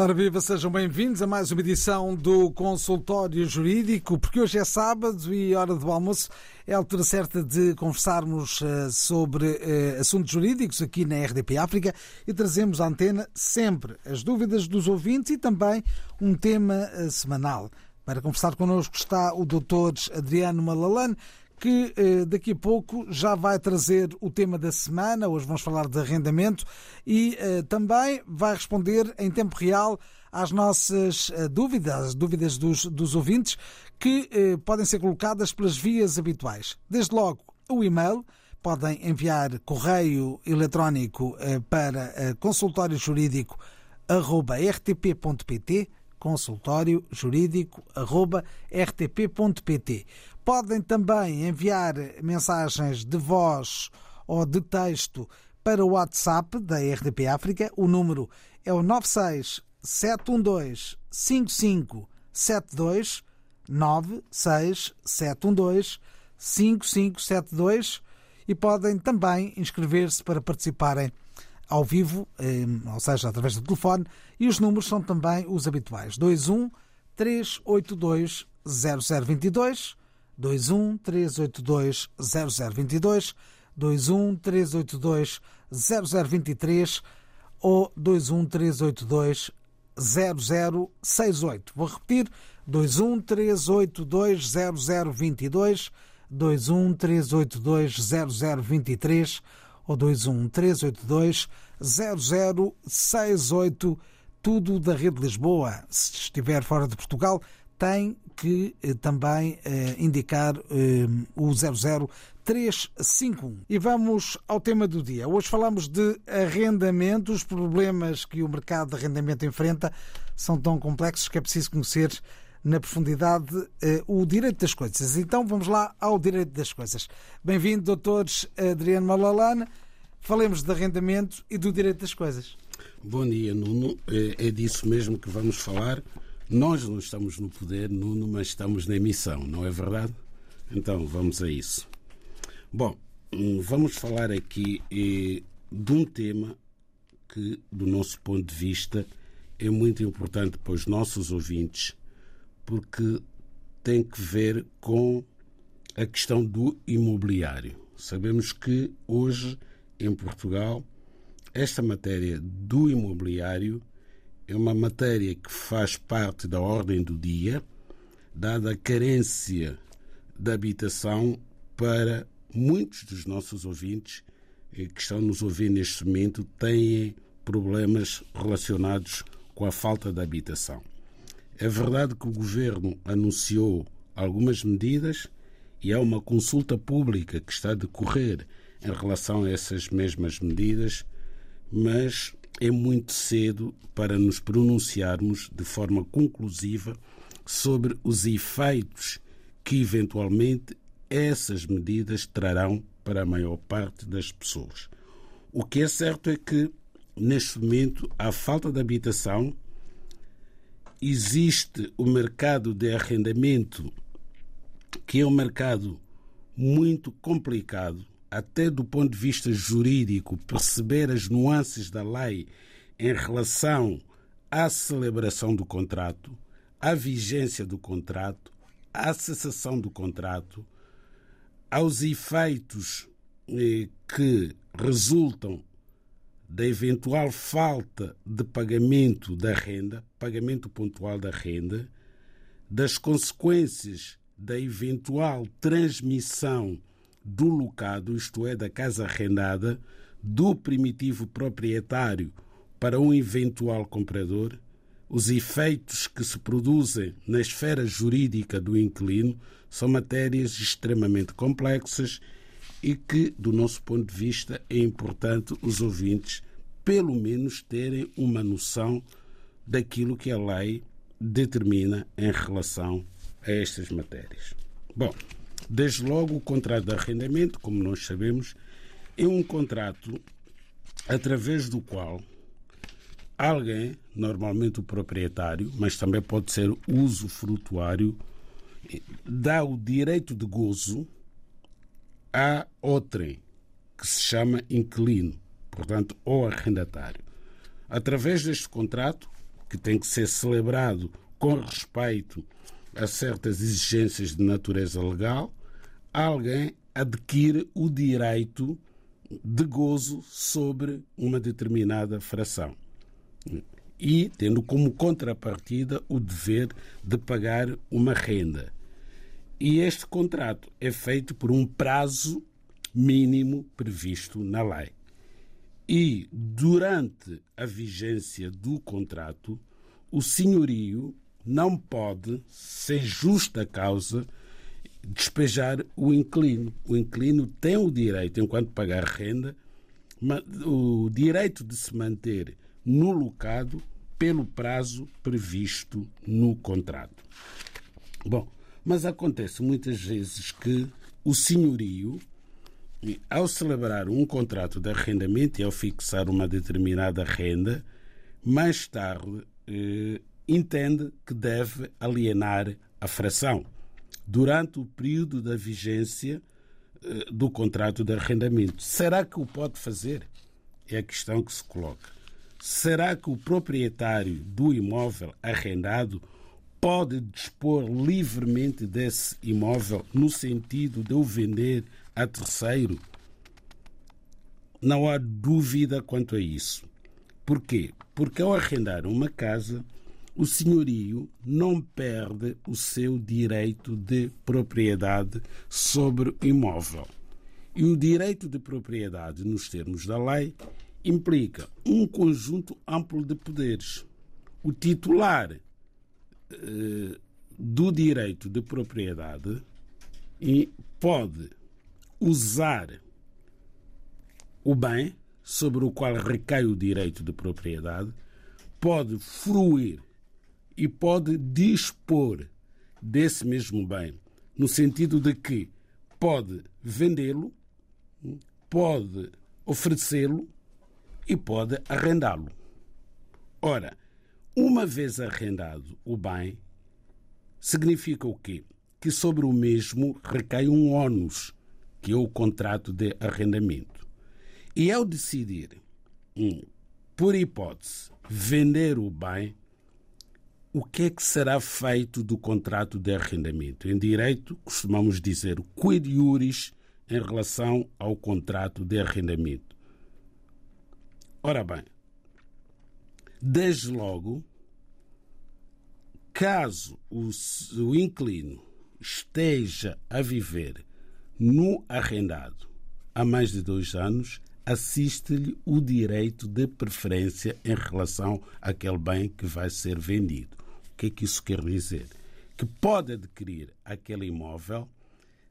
Ora viva, sejam bem-vindos a mais uma edição do Consultório Jurídico, porque hoje é sábado e hora do almoço é a altura certa de conversarmos uh, sobre uh, assuntos jurídicos aqui na RDP África e trazemos à antena sempre as dúvidas dos ouvintes e também um tema uh, semanal. Para conversar connosco está o Dr. Adriano Malalane, que eh, daqui a pouco já vai trazer o tema da semana. Hoje vamos falar de arrendamento e eh, também vai responder em tempo real às nossas eh, dúvidas, às dúvidas dos, dos ouvintes, que podem ser colocadas pelas vias habituais. Desde logo, o e-mail. Podem enviar correio eletrónico para consultório jurídico rtp.pt consultório jurídico rtp.pt Podem também enviar mensagens de voz ou de texto para o WhatsApp da RDP África. O número é o 96 712 5572 96 712 5572 e podem também inscrever-se para participarem ao vivo, eh, ou seja, através do telefone, e os números são também os habituais: 21 382 0022 21 382 0022, 21 382 0023 ou 21 382 0068. Vou repetir: 21 382 0022, 21 382 0023 ou 21 382 0068. Tudo da Rede Lisboa. Se estiver fora de Portugal, tem que eh, também eh, indicar eh, o 00351. E vamos ao tema do dia. Hoje falamos de arrendamento. Os problemas que o mercado de arrendamento enfrenta são tão complexos que é preciso conhecer na profundidade o direito das coisas. Então vamos lá ao direito das coisas. Bem-vindo, doutores Adriano Malalane. Falemos de arrendamento e do direito das coisas. Bom dia, Nuno. É disso mesmo que vamos falar. Nós não estamos no poder, Nuno, mas estamos na emissão, não é verdade? Então, vamos a isso. Bom, hum, vamos falar aqui eh, de um tema que, do nosso ponto de vista, é muito importante para os nossos ouvintes, porque tem que ver com a questão do imobiliário. Sabemos que hoje, em Portugal, esta matéria do imobiliário é uma matéria que faz parte da ordem do dia, dada a carência da habitação para muitos dos nossos ouvintes eh, que estão nos ouvindo neste momento têm problemas relacionados com a falta de habitação. É verdade que o governo anunciou algumas medidas e há uma consulta pública que está a decorrer em relação a essas mesmas medidas, mas é muito cedo para nos pronunciarmos de forma conclusiva sobre os efeitos que eventualmente essas medidas trarão para a maior parte das pessoas. O que é certo é que, neste momento, há falta de habitação, existe o mercado de arrendamento, que é um mercado muito complicado, até do ponto de vista jurídico, perceber as nuances da lei em relação à celebração do contrato, à vigência do contrato, à cessação do contrato, aos efeitos eh, que resultam da eventual falta de pagamento da renda, pagamento pontual da renda, das consequências da eventual transmissão do locado, isto é, da casa arrendada, do primitivo proprietário para um eventual comprador, os efeitos que se produzem na esfera jurídica do inquilino são matérias extremamente complexas e que, do nosso ponto de vista, é importante os ouvintes, pelo menos, terem uma noção daquilo que a lei determina em relação a estas matérias. Bom, Desde logo, o contrato de arrendamento, como nós sabemos, é um contrato através do qual alguém, normalmente o proprietário, mas também pode ser o usufrutuário, dá o direito de gozo a outrem, que se chama inquilino, portanto, ou arrendatário. Através deste contrato, que tem que ser celebrado com respeito a certas exigências de natureza legal, alguém adquire o direito de gozo sobre uma determinada fração. E tendo como contrapartida o dever de pagar uma renda. E este contrato é feito por um prazo mínimo previsto na lei. E durante a vigência do contrato, o senhorio não pode, sem justa causa, despejar o inquilino. O inquilino tem o direito, enquanto pagar renda, o direito de se manter no locado pelo prazo previsto no contrato. Bom, mas acontece muitas vezes que o senhorio, ao celebrar um contrato de arrendamento e ao fixar uma determinada renda, mais tarde eh, entende que deve alienar a fração durante o período da vigência eh, do contrato de arrendamento. Será que o pode fazer? É a questão que se coloca. Será que o proprietário do imóvel arrendado pode dispor livremente desse imóvel no sentido de o vender a terceiro? Não há dúvida quanto a isso. Porquê? Porque ao arrendar uma casa, o senhorio não perde o seu direito de propriedade sobre o imóvel. E o direito de propriedade, nos termos da lei, implica um conjunto amplo de poderes. O titular eh, do direito de propriedade pode usar o bem sobre o qual recai o direito de propriedade, pode fruir e pode dispor desse mesmo bem, no sentido de que pode vendê-lo, pode oferecê-lo e pode arrendá-lo. Ora, uma vez arrendado o bem, significa o quê? Que sobre o mesmo recai um ônus, que é o contrato de arrendamento. E ao decidir, hum, por hipótese, vender o bem, o que é que será feito do contrato de arrendamento? Em direito, costumamos dizer quid iuris em relação ao contrato de arrendamento. Ora bem, desde logo, caso o, o inquilino esteja a viver no arrendado há mais de dois anos, assiste-lhe o direito de preferência em relação àquele bem que vai ser vendido. Que é que isso quer dizer? Que pode adquirir aquele imóvel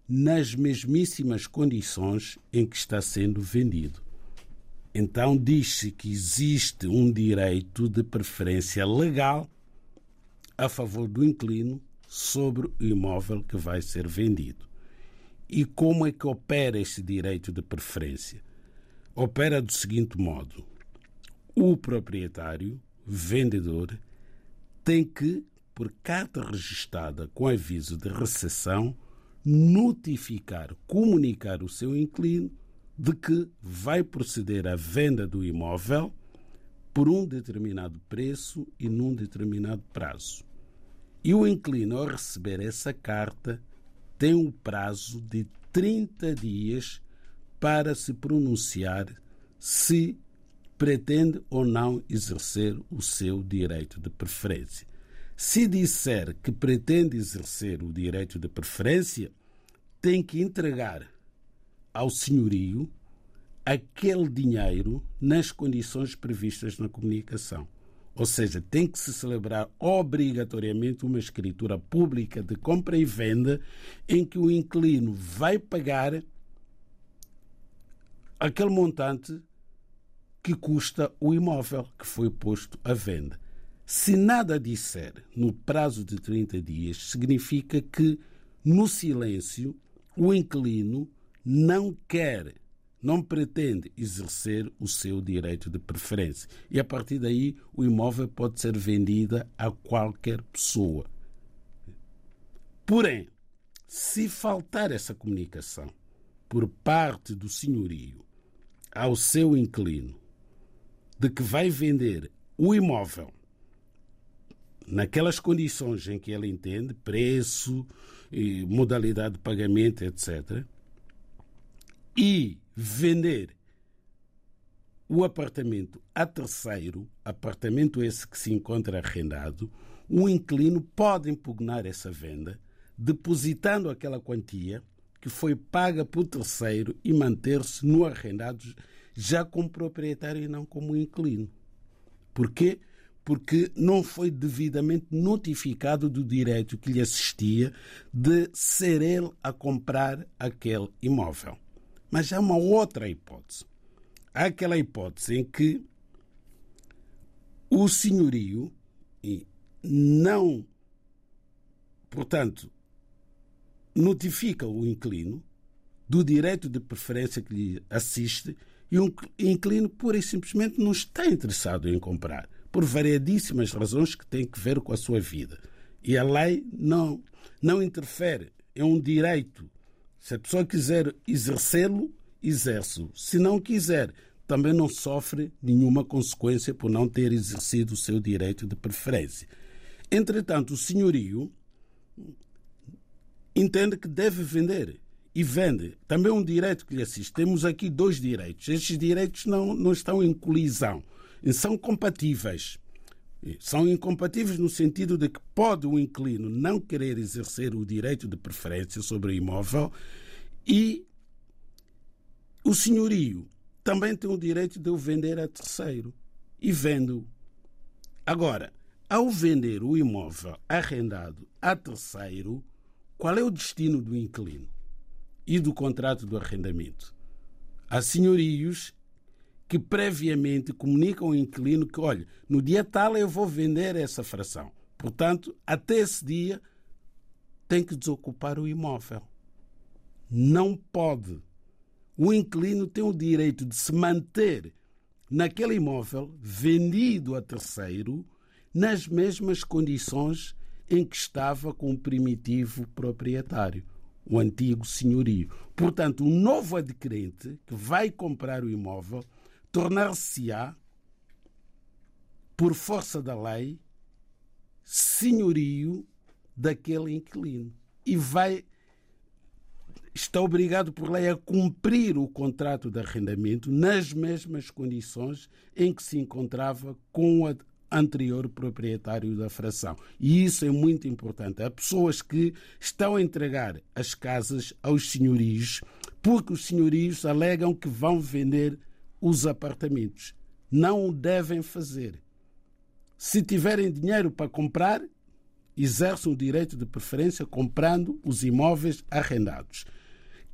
nas mesmíssimas condições em que está sendo vendido. Então diz-se que existe um direito de preferência legal a favor do inquilino sobre o imóvel que vai ser vendido. E como é que opera esse direito de preferência? opera do seguinte modo: o proprietário, vendedor, tem que, por carta registada com aviso de recessão, notificar, comunicar o seu inquilino de que vai proceder à venda do imóvel por um determinado preço e num determinado prazo. E o inquilino, ao receber essa carta, tem um prazo de 30 dias para se pronunciar se pretende ou não exercer o seu direito de preferência. Se disser que pretende exercer o direito de preferência, tem que entregar ao senhorio aquele dinheiro nas condições previstas na comunicação. Ou seja, tem que se celebrar obrigatoriamente uma escritura pública de compra e venda em que o inquilino vai pagar aquele montante que custa o imóvel que foi posto à venda. Se nada disser no prazo de 30 dias, significa que, no silêncio, o inquilino não quer não pretende exercer o seu direito de preferência. E a partir daí, o imóvel pode ser vendido a qualquer pessoa. Porém, se faltar essa comunicação por parte do senhorio ao seu inquilino de que vai vender o imóvel naquelas condições em que ele entende, preço, modalidade de pagamento, etc., e vender o apartamento a terceiro, apartamento esse que se encontra arrendado, o inquilino pode impugnar essa venda, depositando aquela quantia que foi paga por terceiro e manter-se no arrendado já como proprietário e não como inquilino. Porquê? Porque não foi devidamente notificado do direito que lhe assistia de ser ele a comprar aquele imóvel. Mas há uma outra hipótese. Há aquela hipótese em que o senhorio não, portanto, notifica o inquilino do direito de preferência que lhe assiste e o inquilino pura e simplesmente não está interessado em comprar, por variedíssimas razões que têm que ver com a sua vida. E a lei não, não interfere. É um direito se a pessoa quiser exercê-lo, exerce-o. Se não quiser, também não sofre nenhuma consequência por não ter exercido o seu direito de preferência. Entretanto, o senhorio entende que deve vender e vende. Também um direito que lhe assiste. Temos aqui dois direitos. Estes direitos não, não estão em colisão, são compatíveis. São incompatíveis no sentido de que pode o inquilino não querer exercer o direito de preferência sobre o imóvel e o senhorio também tem o direito de o vender a terceiro e vendo-o. Agora, ao vender o imóvel arrendado a terceiro, qual é o destino do inquilino e do contrato do arrendamento? Há senhorios que previamente comunicam ao inquilino que, olha, no dia tal eu vou vender essa fração. Portanto, até esse dia tem que desocupar o imóvel. Não pode. O inquilino tem o direito de se manter naquele imóvel vendido a terceiro nas mesmas condições em que estava com o primitivo proprietário, o antigo senhorio. Portanto, o novo adquirente que vai comprar o imóvel tornar-se-á, por força da lei, senhorio daquele inquilino. E vai está obrigado por lei a cumprir o contrato de arrendamento nas mesmas condições em que se encontrava com o anterior proprietário da fração. E isso é muito importante. Há pessoas que estão a entregar as casas aos senhorios porque os senhorios alegam que vão vender os apartamentos. Não o devem fazer. Se tiverem dinheiro para comprar, exerçam o direito de preferência comprando os imóveis arrendados.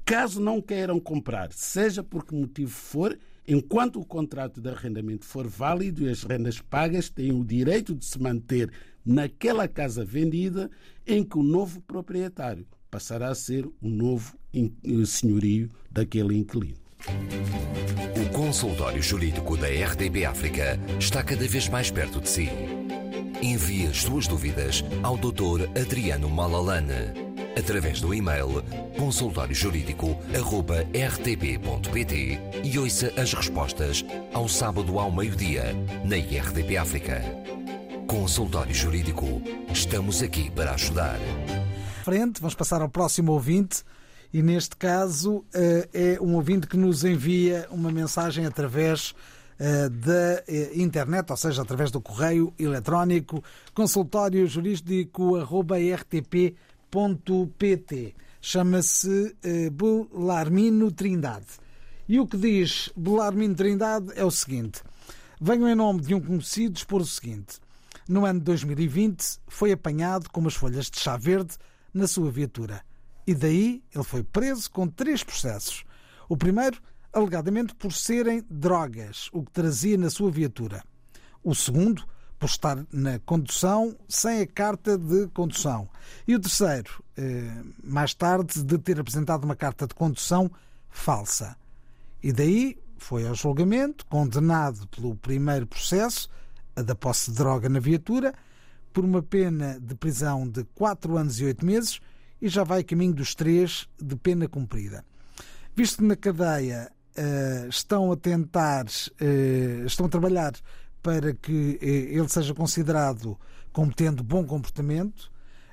Caso não queiram comprar, seja por que motivo for, enquanto o contrato de arrendamento for válido e as rendas pagas têm o direito de se manter naquela casa vendida em que o novo proprietário passará a ser o novo senhorio daquele inquilino. O consultório jurídico da RDB África está cada vez mais perto de si. Envie as suas dúvidas ao Dr. Adriano Malalane através do e-mail consultóriojurídico.rtp.pt e ouça as respostas ao sábado ao meio-dia na RDP África. Consultório Jurídico. Estamos aqui para ajudar. Frente, vamos passar ao próximo ouvinte e neste caso eh, é um ouvinte que nos envia uma mensagem através eh, da eh, internet, ou seja, através do correio eletrónico consultório jurídico.rtp.pt. Chama-se Belarmino Trindade. E o que diz Belarmino Trindade é o seguinte: Venho em nome de um conhecido expor o seguinte. No ano de 2020, foi apanhado com umas folhas de chá verde na sua viatura e daí ele foi preso com três processos. O primeiro, alegadamente por serem drogas, o que trazia na sua viatura. O segundo, por estar na condução sem a carta de condução. E o terceiro, eh, mais tarde, de ter apresentado uma carta de condução falsa. E daí foi ao julgamento, condenado pelo primeiro processo, a da posse de droga na viatura, por uma pena de prisão de 4 anos e 8 meses e já vai caminho dos 3 de pena cumprida. Visto que na cadeia uh, estão a tentar, uh, estão a trabalhar para que uh, ele seja considerado como tendo bom comportamento,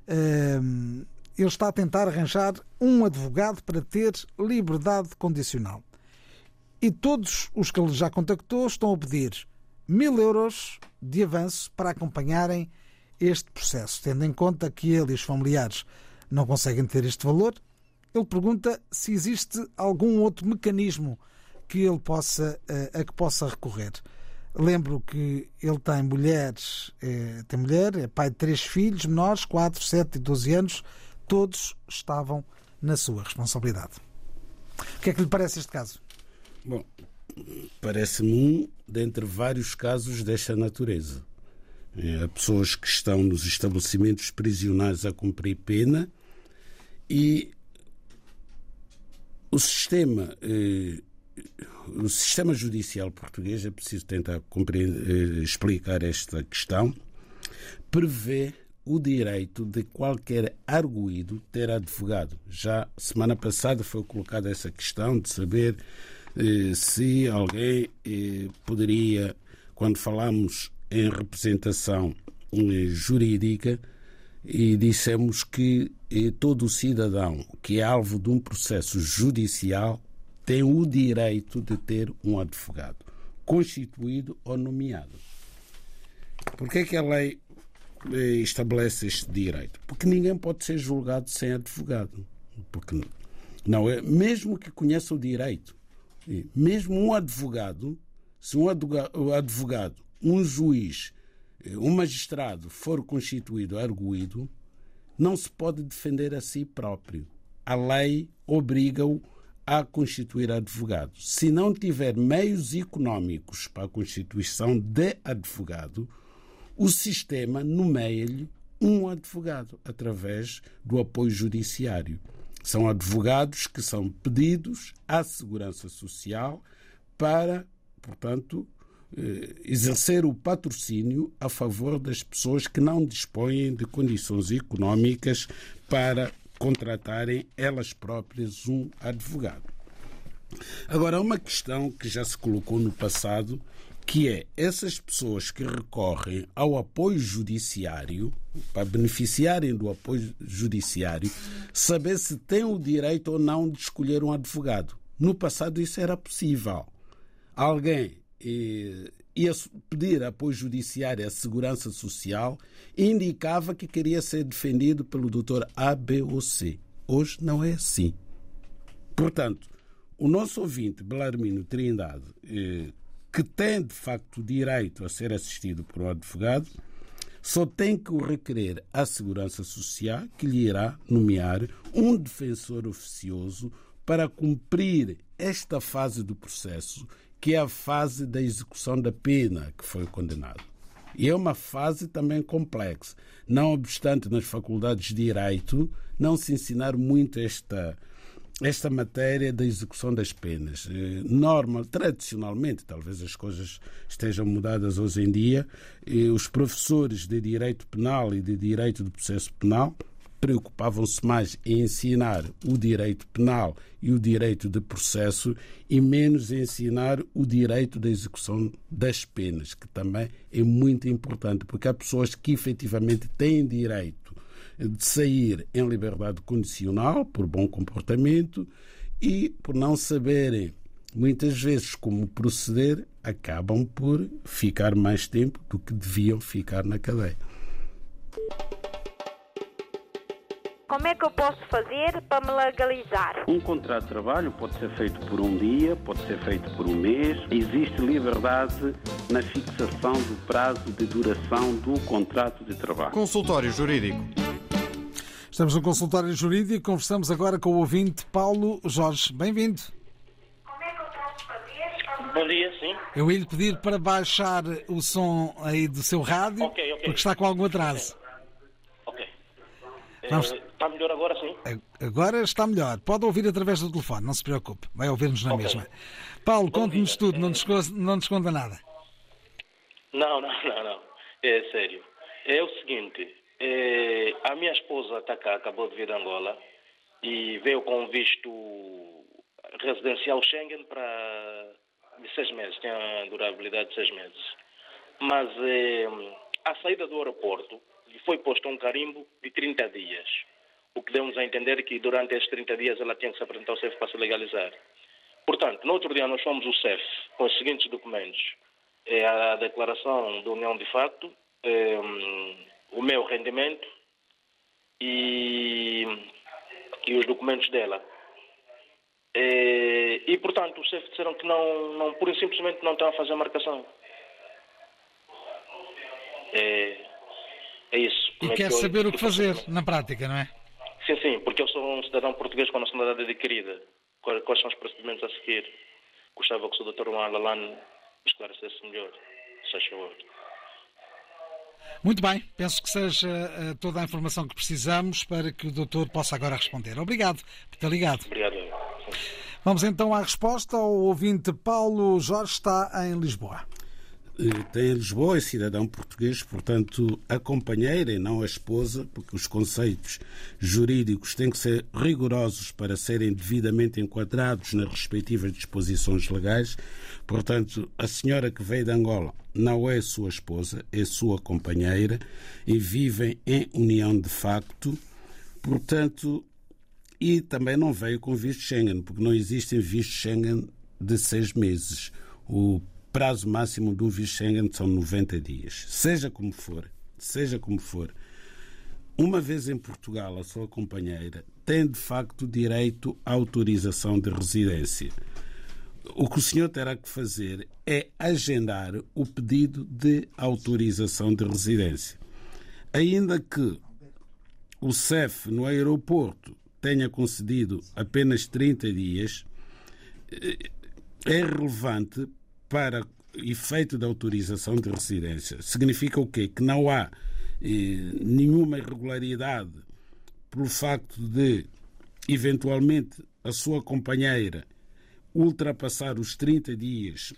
ele está a tentar arranjar um advogado para ter liberdade condicional. E todos os que ele já contactou estão a pedir mil euros de avanço para acompanharem este processo. Tendo em conta que ele e os familiares não conseguem ter este valor, ele pergunta se existe algum outro mecanismo que ele possa, eh, a que possa recorrer. Lembro que ele tem mulheres, é, tem mulher, é pai de três filhos menores, 4, 7 e 12 anos, todos estavam na sua responsabilidade. O que é que lhe parece este caso? Bom, parece-me um dentre vários casos desta natureza. É, há pessoas que estão nos estabelecimentos prisionais a cumprir pena e o sistema, eh, o sistema judicial português, é preciso tentar eh, explicar esta questão, prevê o direito de qualquer arguído ter advogado. Já semana passada foi colocada essa questão de saber eh, se alguém eh, poderia, quando falamos em representação eh, jurídica, e dissemos que todo cidadão que é alvo de um processo judicial tem o direito de ter um advogado, constituído ou nomeado. Por que é que a lei estabelece este direito? Porque ninguém pode ser julgado sem advogado. Porque não é, mesmo que conheça o direito, mesmo um advogado, se um advogado, um juiz, eh, um magistrado for constituído arguído, não se pode defender a si próprio. A lei obriga-o a constituir advogado. Se não tiver meios económicos para a constituição de advogado, o sistema nomeia-lhe um advogado através do apoio judiciário. São advogados que são pedidos à Segurança Social para, portanto, eh, exercer o patrocínio a favor das pessoas que não dispõem de condições económicas para contratarem elas próprias um advogado. Agora, uma questão que já se colocou no passado, que é essas pessoas que recorrem ao apoio judiciário, para beneficiarem do apoio judiciário, saber se têm o direito ou não de escolher um advogado. No passado isso era possível. Alguém eh, ia pedir apoio judiciário à Segurança Social e indicava que queria ser defendido pelo doutor A, B ou C. Hoje não é assim. Portanto, o nosso ouvinte, Belarmino Trindade, eh, que tem de facto direito a ser assistido por um advogado, só tem que o requerer à Segurança Social, que lhe irá nomear um defensor oficioso para cumprir esta fase do processo, que é a fase da execução da pena que foi condenado. E é uma fase também complexa. Não obstante, nas faculdades de Direito não se ensinar muito esta esta matéria da execução das penas. Eh, normal, tradicionalmente, talvez as coisas estejam mudadas hoje em dia, os professores de direito penal e de direito do processo penal preocupavam-se mais em ensinar o direito penal e o direito de processo e menos em ensinar o direito da execução das penas, que também é muito importante, porque há pessoas que efetivamente têm direito de sair em liberdade condicional por bom comportamento e por não saberem muitas vezes como proceder, acabam por ficar mais tempo do que deviam ficar na cadeia. Como é que eu posso fazer para me legalizar? Um contrato de trabalho pode ser feito por um dia, pode ser feito por um mês. Existe liberdade na fixação do prazo de duração do contrato de trabalho. Consultório Jurídico. Estamos no consultório jurídico. Conversamos agora com o ouvinte Paulo Jorge. Bem-vindo. Como é que eu posso fazer? Bom dia, sim. Eu ia lhe pedir para baixar o som aí do seu rádio, Ok, ok. porque está com algum atraso. Ok. Vamos- Eh, Está melhor agora, sim? Agora está melhor. Pode ouvir através do telefone, não se preocupe. Vai ouvir-nos na okay. mesma. Paulo, conte-nos tudo, não nos, não nos conta nada. Não, não, não, não. É sério. É o seguinte, é, a minha esposa está cá, acabou de vir de Angola e veio com visto residencial Schengen para de seis meses, tem a durabilidade de seis meses. Mas é, a saída do aeroporto lhe foi posto um carimbo de 30 dias. O que demos a entender que durante esses 30 dias ela tinha que se apresentar ao CEF para se legalizar. Portanto, no outro dia nós fomos o CEF com os seguintes documentos. É a declaração de união de facto, é, o meu rendimento e, e os documentos dela. É, e, portanto, os CEF disseram que não, não, pura e simplesmente não estão a fazer a marcação. É, é isso. E é quer saber o que fazer na prática, não é? Sim, sim, porque eu sou um cidadão português com a nacionalidade adquirida. Quais são os procedimentos a seguir? Gostava que o Dr. Juan Lalane esclarecesse melhor, se faz favor. Muito bem, penso que seja uh, toda a informação que precisamos para que o doutor possa agora responder. Obrigado por ter ligado. Obrigado. Vamos então à resposta. O ouvinte Paulo Jorge está em Lisboa. Eh, tem em Lisboa, é cidadão português, portanto, a companheira e não a esposa, porque os conceitos jurídicos têm que ser rigorosos para serem devidamente enquadrados nas respectivas disposições legais. Portanto, a senhora que veio de Angola não é sua esposa, é sua companheira e vivem em união de facto. Portanto, e também não veio com visto Schengen, porque não existem vistos Schengen de seis meses. O prazo máximo do visto Schengen são 90 dias. Seja como for, seja como for, uma vez em Portugal, a sua companheira tem de facto direito à autorização de residência. O que o senhor terá que fazer é agendar o pedido de autorização de residência. Ainda que o CEF no aeroporto tenha concedido apenas 30 dias, é relevante para efeito da autorização de residência. Significa o quê? Que não há eh, nenhuma irregularidade pelo facto de, eventualmente, a sua companheira ultrapassar os 30 dias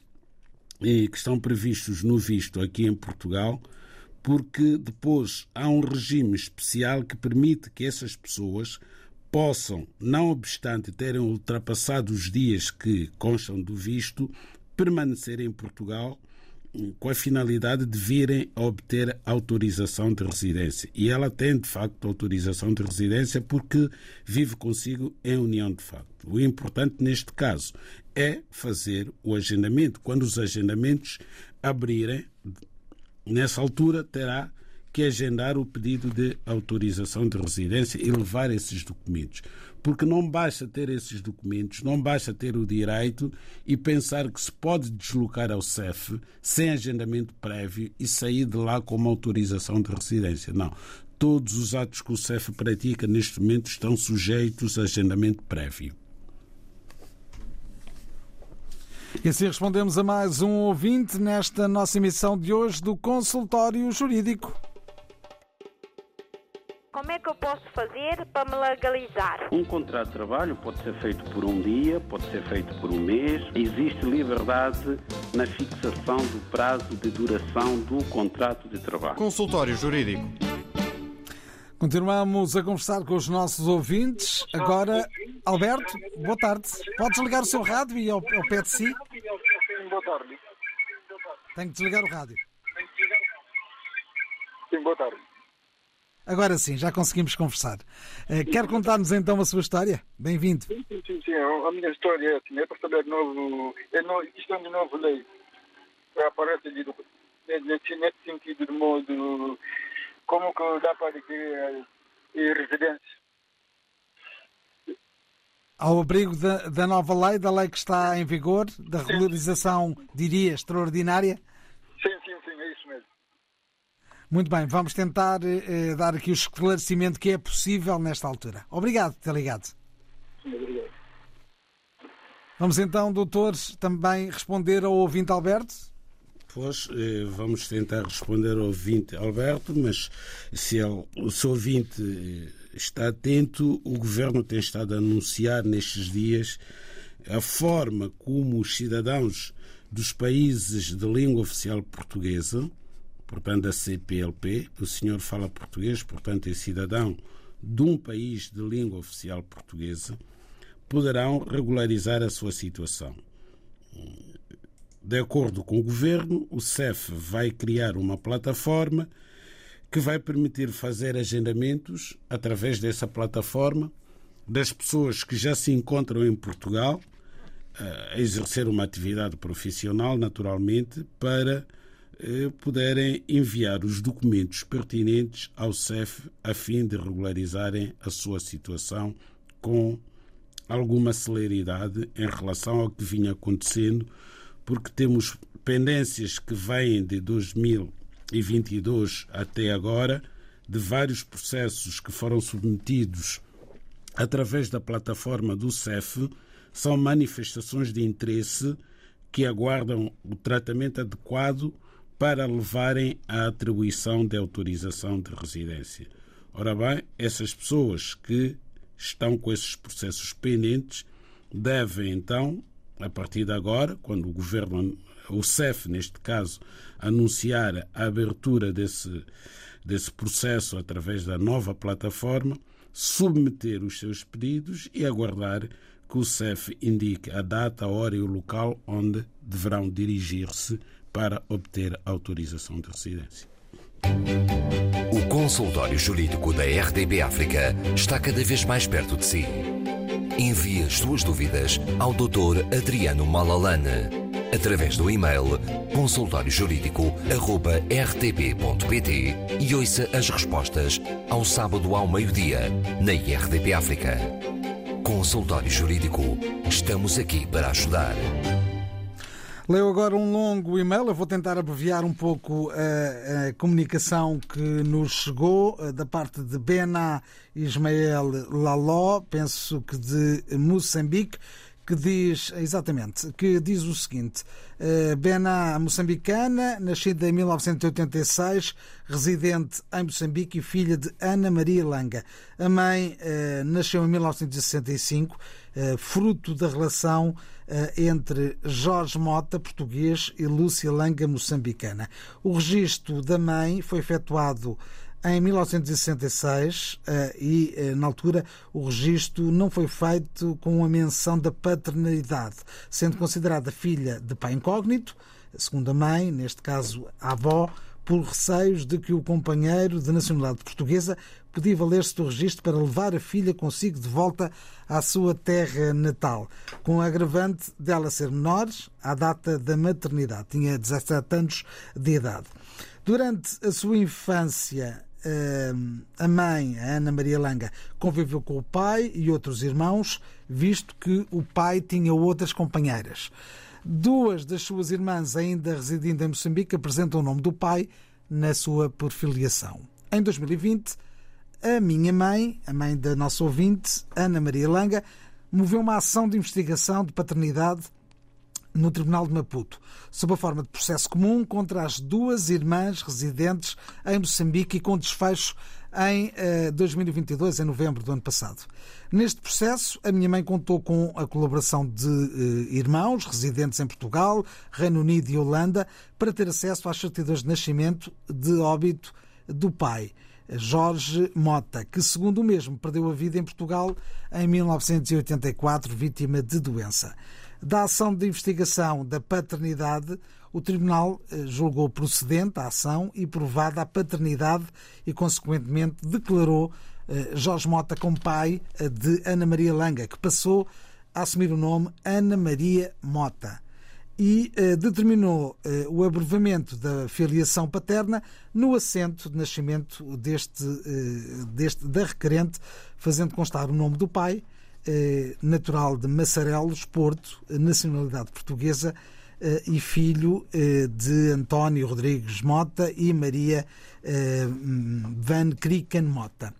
eh, que estão previstos no visto aqui em Portugal, porque depois há um regime especial que permite que essas pessoas possam, não obstante terem ultrapassado os dias que constam do visto, permanecer em Portugal com a finalidade de virem a obter autorização de residência. E ela tem, de facto, autorização de residência porque vive consigo em união de facto. O importante neste caso é fazer o agendamento. Quando os agendamentos abrirem, nessa altura terá que agendar o pedido de autorização de residência e levar esses documentos porque não basta ter esses documentos, não basta ter o direito e pensar que se pode deslocar ao CEF sem agendamento prévio e sair de lá com uma autorização de residência. Não. Todos os atos que o CEF pratica neste momento estão sujeitos a agendamento prévio. E assim respondemos a mais um ouvinte nesta nossa emissão de hoje do Consultório Jurídico. Como é que eu posso fazer para me legalizar? Um contrato de trabalho pode ser feito por um dia, pode ser feito por um mês. Existe liberdade na fixação do prazo de duração do contrato de trabalho. Consultório Jurídico. Continuamos a conversar com os nossos ouvintes. Agora, Alberto, boa tarde. Podes ligar o seu rádio e ao, ao pé de si? Boa tarde. Tenho que desligar o rádio. Sim, boa tarde. Agora sim, já conseguimos conversar. Uh, quer contar-nos então a sua história? Bem-vindo. Sim, sim, sim, sim, A minha história é assim, é para saber novo, é no, questão de novo lei. Aparece de, nesse, nesse sentido, de modo, como que dá para adquirir residência. Ao abrigo da, da nova lei, da lei que está em vigor, da regularização, diria, extraordinária? Sim, sim, sim, é isso mesmo. Muito bem, vamos tentar eh, dar aqui o esclarecimento que é possível nesta altura. Obrigado ter ligado. Obrigado. Vamos então, doutor, também responder ao ouvinte Alberto? Pois, eh, vamos tentar responder ao ouvinte Alberto, mas se ele, o seu ouvinte está atento, o governo tem estado a anunciar nestes dias a forma como os cidadãos dos países de língua oficial portuguesa, portanto da CPLP, o senhor fala português, portanto é cidadão de um país de língua oficial portuguesa, poderão regularizar a sua situação. De acordo com o governo, o CEF vai criar uma plataforma que vai permitir fazer agendamentos através dessa plataforma das pessoas que já se encontram em Portugal a exercer uma atividade profissional, naturalmente, para eh, poderem enviar os documentos pertinentes ao CEF a fim de regularizarem a sua situação com alguma celeridade em relação ao que vinha acontecendo, porque temos pendências que vêm de 2022 até agora, de vários processos que foram submetidos através da plataforma do CEF são manifestações de interesse que aguardam o tratamento adequado para levarem à atribuição de autorização de residência. Ora bem, essas pessoas que estão com esses processos pendentes devem então, a partir de agora, quando o governo, o CEF neste caso, anunciar a abertura desse, desse processo através da nova plataforma, submeter os seus pedidos e aguardar que o CEF indique a data, a hora e o local onde deverão dirigir-se para obter autorização de residência. O consultório jurídico da RDB África está cada vez mais perto de si. Envie as suas dúvidas ao Dr. Adriano Malalane através do e-mail consultóriojurídico.rtp.pt e ouça as respostas ao sábado ao meio-dia na RDP África. Consultório Jurídico. Estamos aqui para ajudar. Leu agora um longo e-mail. Eu vou tentar abreviar um pouco a, a comunicação que nos chegou eh, da parte de Bena Ismael Laló, penso que de Moçambique que diz, exatamente, que diz o seguinte: uh, Bená moçambicana, nascida em 1986, residente em Moçambique e filha de Ana Maria Langa. A mãe nasceu em 1965, uh, eh, fruto da relação entre Jorge Mota, português, e Lúcia Langa, moçambicana. O registro da mãe foi efetuado em 1966 eh, e, eh, na altura, o registro não foi feito com a menção da paternidade, sendo considerada filha de pai incógnito, a mãe, neste caso a avó, por receios de que o companheiro de nacionalidade portuguesa podia valer-se do registro para levar a filha consigo de volta à sua terra natal, com a agravante dela ser menor à data da maternidade, tinha 17 anos de idade. Durante a sua infância, a mãe, a Ana Maria Langa, conviveu com o pai e outros irmãos, visto que o pai tinha outras companheiras. Duas das suas irmãs, ainda residindo em Moçambique, apresentam o nome do pai na sua perfiliação. Em 2020, a minha mãe, a mãe da nossa ouvinte, Ana Maria Langa, moveu uma ação de investigação de paternidade no Tribunal de Maputo, sob a forma de processo comum contra as duas irmãs residentes em Moçambique e com desfecho em 2022, eh, em novembro do ano passado. Neste processo, a minha mãe contou com a colaboração de eh, irmãos residentes em Portugal, Reino Unido e Holanda para ter acesso às certidões de nascimento de óbito do pai. Jorge Mota, que, segundo o mesmo, perdeu a vida em Portugal em 1984, vítima de doença da ação de investigação da paternidade, o Tribunal eh, julgou procedente a ação e provada a paternidade e, consequentemente, declarou eh, Jorge Mota como pai eh, de Ana Maria Langa, que passou a assumir o nome Ana Maria Mota. E determinou o abrevamento da filiação paterna no assento de nascimento deste, deste, da requerente, fazendo constar o nome do pai, natural de Massarelos, Porto, nacionalidade portuguesa e filho eh, de António Rodrigues Mota e Maria Van Kriken Mota.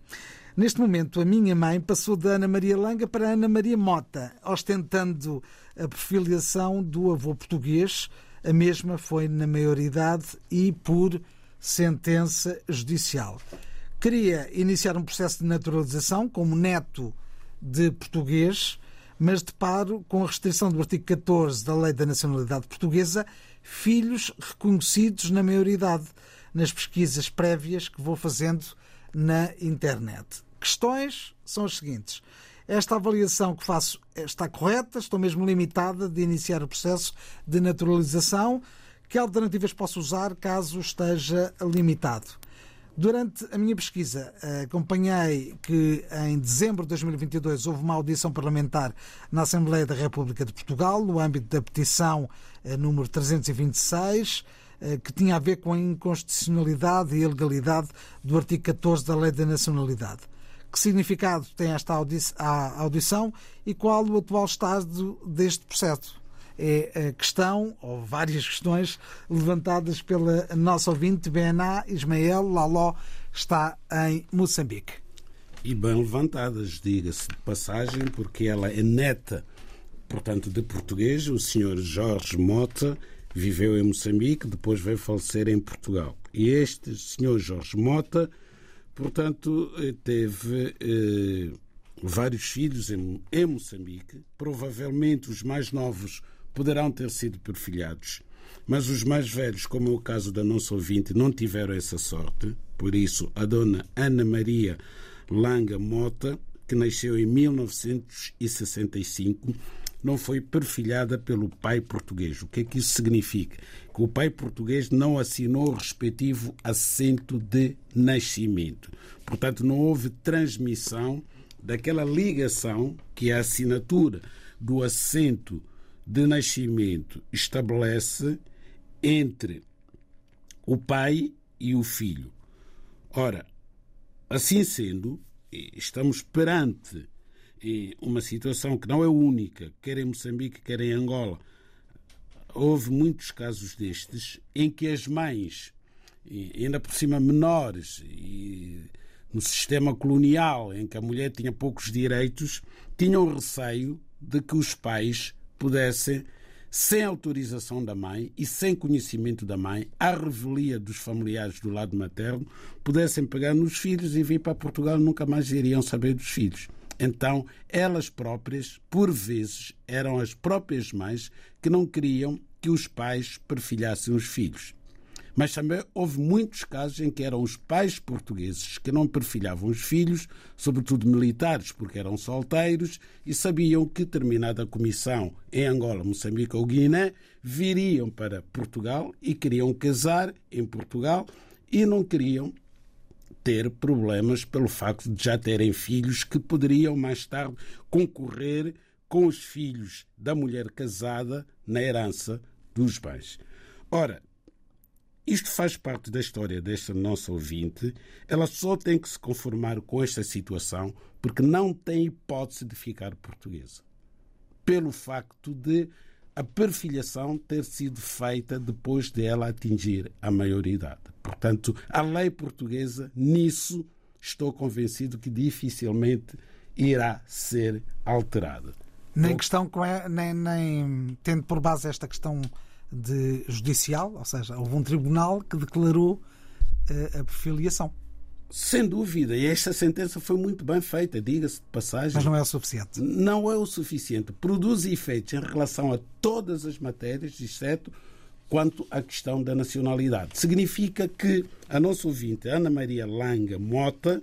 Neste momento, a minha mãe passou de Ana Maria Langa para Ana Maria Mota, ostentando a perfiliação do avô português. A mesma foi na maioridade e por sentença judicial. queria iniciar um processo de naturalização como neto de português, mas deparo com a restrição do artigo 14 da Lei da Nacionalidade Portuguesa, filhos reconhecidos na maioridade, nas pesquisas prévias que vou fazendo na internet. Questões são as seguintes. Esta avaliação que faço está correta? Estou mesmo limitada de iniciar o processo de naturalização? Que alternativas posso usar caso esteja limitado? Durante a minha pesquisa, acompanhei que em dezembro de 2022 houve uma audição parlamentar na Assembleia da República de Portugal, no âmbito da petição eh, número 326, eh, que tinha a ver com a inconstitucionalidade e ilegalidade do artigo 14 da Lei da Nacionalidade. Que significado tem esta audição e qual o atual estado deste processo? É a questão, ou várias questões, levantadas pela nossa ouvinte BNA Ismael Laló, está em Moçambique. E bem levantadas, diga-se de passagem, porque ela é neta, portanto, de português. O senhor Jorge Mota viveu em Moçambique, depois veio falecer em Portugal. E este senhor Jorge Mota, portanto, teve eh, vários filhos em Moçambique, provavelmente os mais novos poderão ter sido perfilhados. Mas os mais velhos, como é o caso da nossa ouvinte, não tiveram essa sorte. Por isso, a dona Ana Maria Langa Mota, que nasceu em 1965, não foi perfilhada pelo pai português. O que é que isso significa? Que o pai português não assinou o respectivo assento de nascimento. Portanto, não houve transmissão daquela ligação que é a assinatura do assento de nascimento estabelece entre o pai e o filho. Ora, assim sendo, estamos perante uma situação que não é única, quer em Moçambique, quer em Angola. Houve muitos casos destes em que as mães, ainda por cima menores, e no sistema colonial, em que a mulher tinha poucos direitos, tinham receio de que os pais pudessem, sem autorização da mãe e sem conhecimento da mãe, à revelia dos familiares do lado materno, pudessem pegar nos filhos e vir para Portugal nunca mais iriam saber dos filhos. Então, elas próprias, por vezes, eram as próprias mães que não queriam que os pais perfilhassem os filhos. Mas também houve muitos casos em que eram os pais portugueses que não perfilhavam os filhos, sobretudo militares, porque eram solteiros e sabiam que terminada a comissão em Angola, Moçambique ou Guiné, viriam para Portugal e queriam casar em Portugal e não queriam ter problemas pelo facto de já terem filhos que poderiam mais tarde concorrer com os filhos da mulher casada na herança dos bens. Ora, isto faz parte da história desta nossa ouvinte. Ela só tem que se conformar com esta situação porque não tem hipótese de ficar portuguesa. Pelo facto de a perfilhação ter sido feita depois de ela atingir a maioridade. Portanto, a lei portuguesa, nisso, estou convencido que dificilmente irá ser alterada. Nem questão, nem, nem tendo por base esta questão de judicial, ou seja, houve um tribunal que declarou uh, a perfiliação. Sem dúvida, e esta sentença foi muito bem feita, diga-se de passagem. Mas não é o suficiente. Não é o suficiente. Produz efeitos em relação a todas as matérias, exceto quanto à questão da nacionalidade. Significa que a nossa ouvinte, Ana Maria Langa Mota,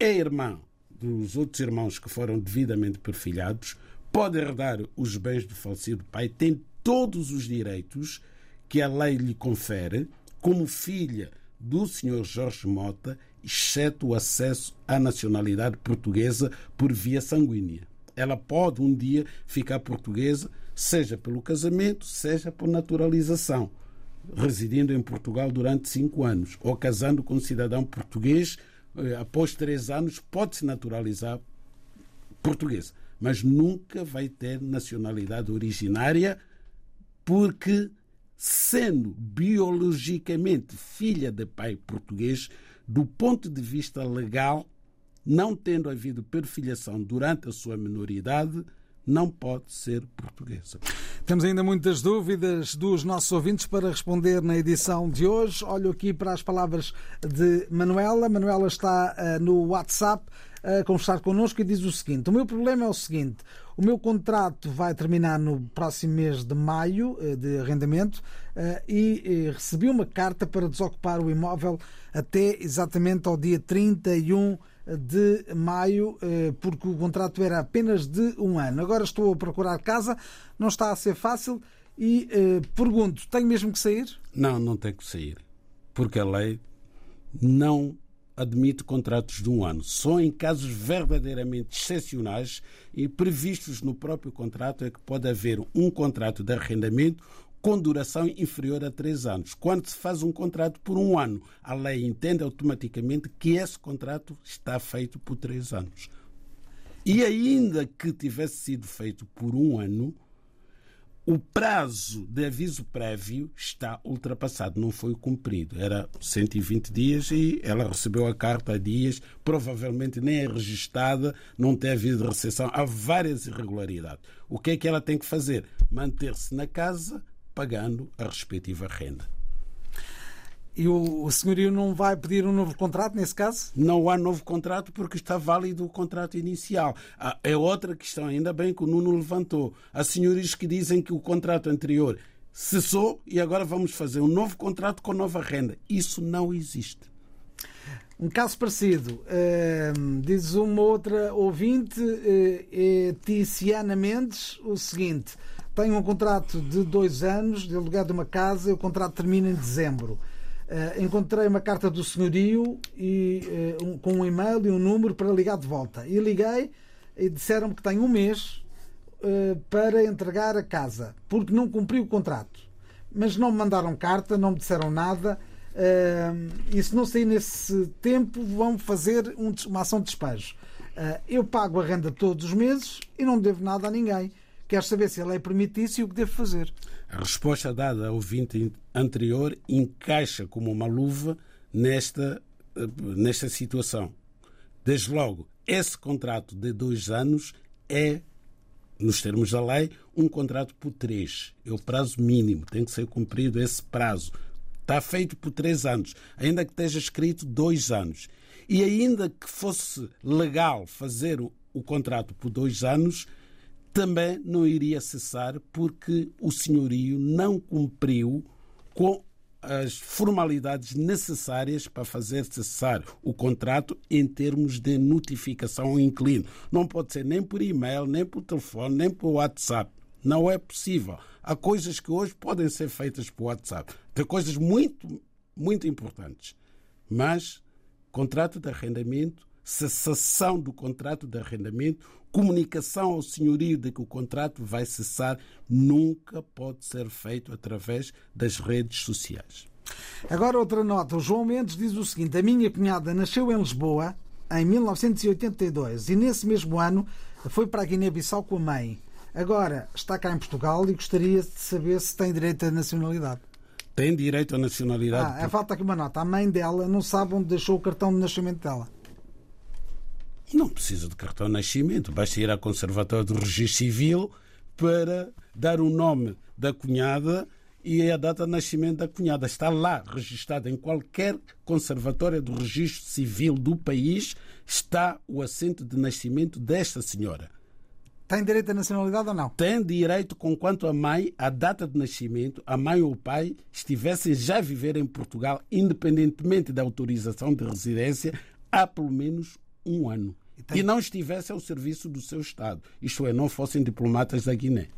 é irmã dos outros irmãos que foram devidamente perfilhados, pode herdar os bens do falecido pai, tem todos os direitos que a lei lhe confere como filha do Sr. Jorge Mota, exceto o acesso à nacionalidade portuguesa por via sanguínea. Ela pode um dia ficar portuguesa, seja pelo casamento, seja por naturalização, residindo em Portugal durante cinco anos, ou casando com um cidadão português, eh, após três anos, pode se naturalizar portuguesa, mas nunca vai ter nacionalidade originária porque, sendo biologicamente filha de pai português, do ponto de vista legal, não tendo havido perfilhação durante a sua minoridade, não pode ser portuguesa. Temos ainda muitas dúvidas dos nossos ouvintes para responder na edição de hoje. Olho aqui para as palavras de Manuela. Manuela está uh, no WhatsApp a conversar connosco e diz o seguinte: O meu problema é o seguinte. O meu contrato vai terminar no próximo mês de maio uh, de arrendamento uh, e recebi uma carta para desocupar o imóvel até exatamente ao dia 31 de maio, eh, porque o contrato era apenas de um ano. Agora estou a procurar casa, não está a ser fácil e eh, pergunto: tenho mesmo que sair? Não, não tem que sair, porque a lei não admite contratos de um ano. Só em casos verdadeiramente excepcionais e previstos no próprio contrato é que pode haver um contrato de arrendamento com duração inferior a três anos. Quando se faz um contrato por um ano, a lei entende automaticamente que esse contrato está feito por três anos. E ainda que tivesse sido feito por um ano, o prazo de aviso prévio está ultrapassado, não foi cumprido. Era 120 dias e ela recebeu a carta há dias, provavelmente nem é registada, não tem havido recepção, há várias irregularidades. O que é que ela tem que fazer? Manter-se na casa pagando a respectiva renda. E o, o senhorio não vai pedir um novo contrato nesse caso? Não há novo contrato porque está válido o contrato inicial. Ah, é outra questão, ainda bem que o Nuno levantou. Há senhorios que dizem que o contrato anterior cessou e agora vamos fazer um novo contrato com nova renda. Isso não existe. Um caso parecido, uh, diz uma outra ouvinte, uh, é Ticiana Mendes, o seguinte: tenho um contrato de dois anos de aluguer de uma casa e o contrato termina em dezembro. Uh, encontrei uma carta do senhorio e, uh, um, com um e-mail e um número para ligar de volta. E liguei e disseram-me que tenho um mês uh, para entregar a casa, porque não cumpri o contrato. Mas não me mandaram carta, não me disseram nada. e se não sair nesse tempo, vão fazer um, uma ação de despejo. eu pago a renda todos os meses e não devo nada a ninguém. Quero saber se a lei permite isso e o que devo fazer. A resposta dada ao ouvinte anterior encaixa como uma luva nesta, eh, nesta situação. Desde logo, esse contrato de dois anos é, nos termos da lei, um contrato por três. É o prazo mínimo, tem que ser cumprido esse prazo. Está feito por três anos, ainda que esteja escrito dois anos. E ainda que fosse legal fazer o, o contrato por dois anos, também não iria cessar porque o senhorio não cumpriu com as formalidades necessárias para fazer cessar o contrato em termos de notificação ao inquilino. Não pode ser nem por e-mail, nem por telefone, nem por WhatsApp. Não é possível. Há coisas que hoje podem ser feitas por WhatsApp. Tem coisas muito, muito importantes. Mas contrato de arrendamento, cessação do contrato de arrendamento, comunicação ao senhorio de que o contrato vai cessar nunca pode ser feito através das redes sociais. Agora outra nota. O João Mendes diz o seguinte: A minha cunhada nasceu em Lisboa em 1982 e nesse mesmo ano foi para a Guiné-Bissau com a mãe. Agora está cá em Portugal e gostaria de saber se tem direito à nacionalidade. Tem direito à nacionalidade. Ah, é falta aqui uma nota. A mãe dela não sabe onde deixou o cartão de nascimento dela. Não precisa de cartão de nascimento, basta ir à Conservatória do Registro Civil para dar o nome da cunhada e a data de nascimento da cunhada. Está lá registada em qualquer conservatória do registro civil do país, está o assento de nascimento desta senhora. Tem direito à nacionalidade ou não? Tem direito com quanto a mãe, a data de nascimento, a mãe ou o pai estivessem já a viver em Portugal, independentemente da autorização de residência, há pelo menos um ano. E, tem... e não estivesse ao serviço do seu Estado, isto é, não fossem diplomatas da Guiné.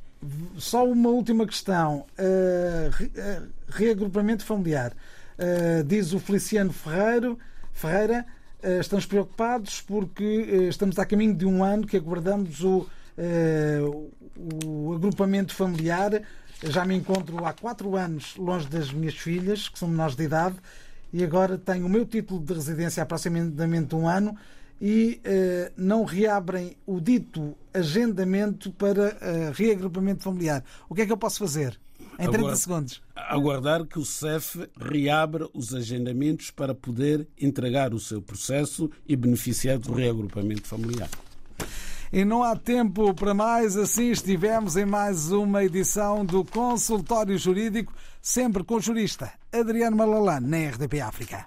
Só uma última questão. Uh, reagrupamento familiar. Uh, diz o Feliciano Ferreiro, Ferreira, uh, estamos preocupados porque estamos a caminho de um ano que aguardamos o, o agrupamento familiar. Já me encontro há quatro anos longe das minhas filhas, que são menores de idade, e agora tenho o meu título de residência há aproximadamente um ano e uh, não reabrem o dito agendamento para uh, reagrupamento familiar. O que é que eu posso fazer? Em 30 Aguard... segundos. Aguardar que o CEF reabra os agendamentos para poder entregar o seu processo e beneficiar do reagrupamento familiar. E não há tempo para mais, assim estivemos em mais uma edição do Consultório Jurídico, sempre com o jurista Adriano Malalane, na RDP África.